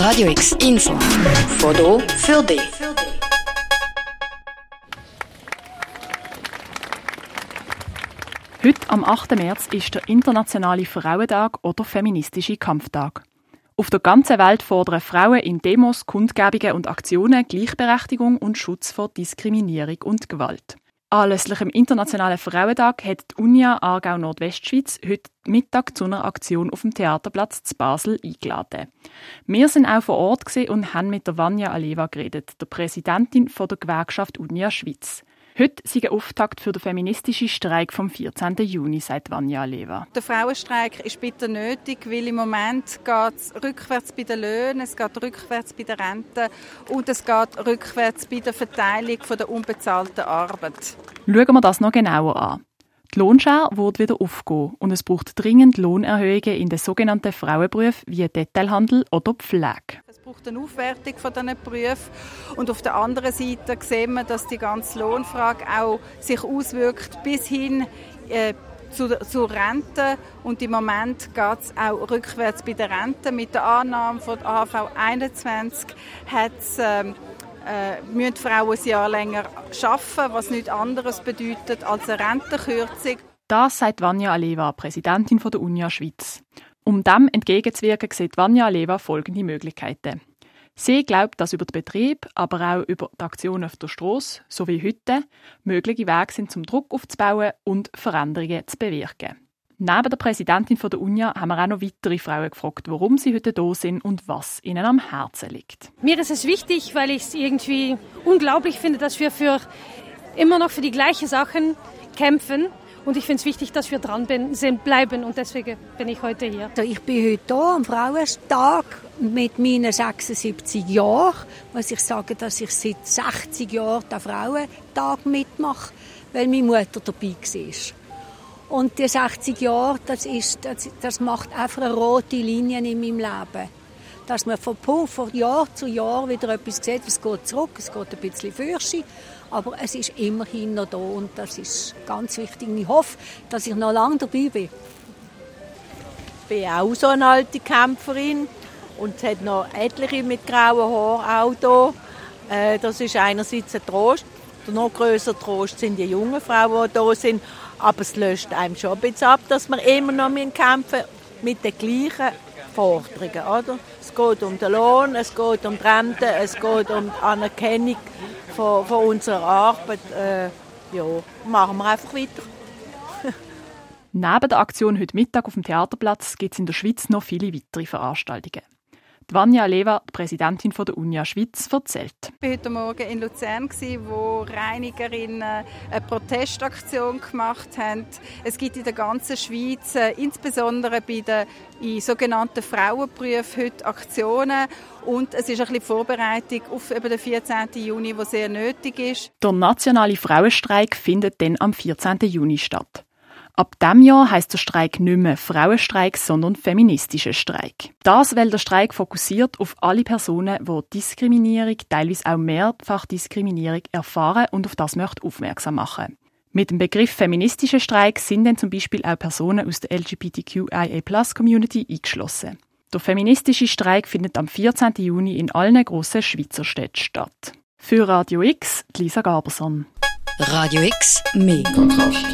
Radio X Info. Foto für dich. Heute, am 8. März, ist der Internationale Frauentag oder Feministische Kampftag. Auf der ganzen Welt fordern Frauen in Demos, Kundgebungen und Aktionen Gleichberechtigung und Schutz vor Diskriminierung und Gewalt. Anlässlich dem Internationalen Frauentag hat die Unia Aargau Nordwestschweiz heute Mittag zu einer Aktion auf dem Theaterplatz zu Basel eingeladen. Wir sind auch vor Ort und haben mit der Vanja Aleva geredet, der Präsidentin der Gewerkschaft Unia Schweiz. Heute sei ein Auftakt für den feministischen Streik vom 14. Juni, sagt Vanja Leva. Der Frauenstreik ist bitter nötig, weil im Moment geht es rückwärts bei den Löhnen, es geht rückwärts bei den Renten und es geht rückwärts bei der Verteilung der unbezahlten Arbeit. Schauen wir das noch genauer an. Die Lohnschere wird wieder aufgehen und es braucht dringend Lohnerhöhungen in den sogenannten Frauenberufen wie Detailhandel oder Pflege. Braucht eine Aufwertung von diesen Berufen und auf der anderen Seite sehen wir, dass die ganze Lohnfrage auch sich auswirkt bis hin äh, zu, zur Rente und im Moment geht es auch rückwärts bei der Rente. Mit der Annahme von AV 21 hat es ähm, äh, müssen Frauen ein Jahr länger arbeiten, was nichts anderes bedeutet als eine Rentenkürzung. Das sagt Vanja Aleva, Präsidentin der Unia Schweiz. Um dem entgegenzuwirken, sieht Vanja Aleva folgende Möglichkeiten. Sie glaubt, dass über den Betrieb, aber auch über die Aktionen auf der Straße, so wie heute, mögliche Wege sind, zum Druck aufzubauen und Veränderungen zu bewirken. Neben der Präsidentin der UNIA haben wir auch noch weitere Frauen gefragt, warum sie heute da sind und was ihnen am Herzen liegt. Mir ist es wichtig, weil ich es irgendwie unglaublich finde, dass wir für immer noch für die gleichen Sachen kämpfen. Und ich finde es wichtig, dass wir dran sind, bleiben und deswegen bin ich heute hier. Also ich bin heute hier am Frauentag mit meinen 76 Jahren. Muss ich sagen, dass ich seit 60 Jahren den Frauentag mitmache, weil meine Mutter dabei war. Und die 60 Jahre, das, ist, das, das macht einfach eine rote Linie in meinem Leben. Dass man von, von Jahr zu Jahr wieder etwas sieht, es geht zurück, es geht ein bisschen fürschi, aber es ist immerhin noch da und das ist ganz wichtig. Ich hoffe, dass ich noch lange dabei bin. Ich bin auch so eine alte Kämpferin und es hat noch etliche mit grauen Haaren auch hier. Äh, das ist einerseits ein Trost. Der noch größere Trost sind die jungen Frauen, die da sind aber es löst einem schon ein bisschen ab, dass wir immer noch kämpfen mit den gleichen Forderungen. Oder? Es geht um den Lohn, es geht um die Rente, es geht um die Anerkennung von, von unserer Arbeit. Äh, ja, machen wir einfach weiter. Neben der Aktion heute Mittag auf dem Theaterplatz gibt es in der Schweiz noch viele weitere Veranstaltungen. Die Vanja Leva, die Präsidentin der Unia Schweiz, erzählt. Ich war heute Morgen in Luzern, wo Reinigerinnen eine Protestaktion gemacht haben. Es gibt in der ganzen Schweiz, äh, insbesondere bei den in sogenannten Frauenberufen, heute Aktionen. Und es ist ein bisschen Vorbereitung auf den 14. Juni, der sehr nötig ist. Der nationale Frauenstreik findet dann am 14. Juni statt. Ab dem Jahr heißt der Streik nicht mehr Frauenstreik, sondern feministischer Streik. Das, weil der Streik fokussiert auf alle Personen, die Diskriminierung, teilweise auch mehrfach Diskriminierung erfahren und auf das möchte aufmerksam machen. Mit dem Begriff feministischer Streik sind dann zum Beispiel auch Personen aus der LGBTQIA-Plus-Community eingeschlossen. Der feministische Streik findet am 14. Juni in allen grossen Schweizer Städten statt. Für Radio X, Lisa Gaberson. Radio X, mehr Kontrast.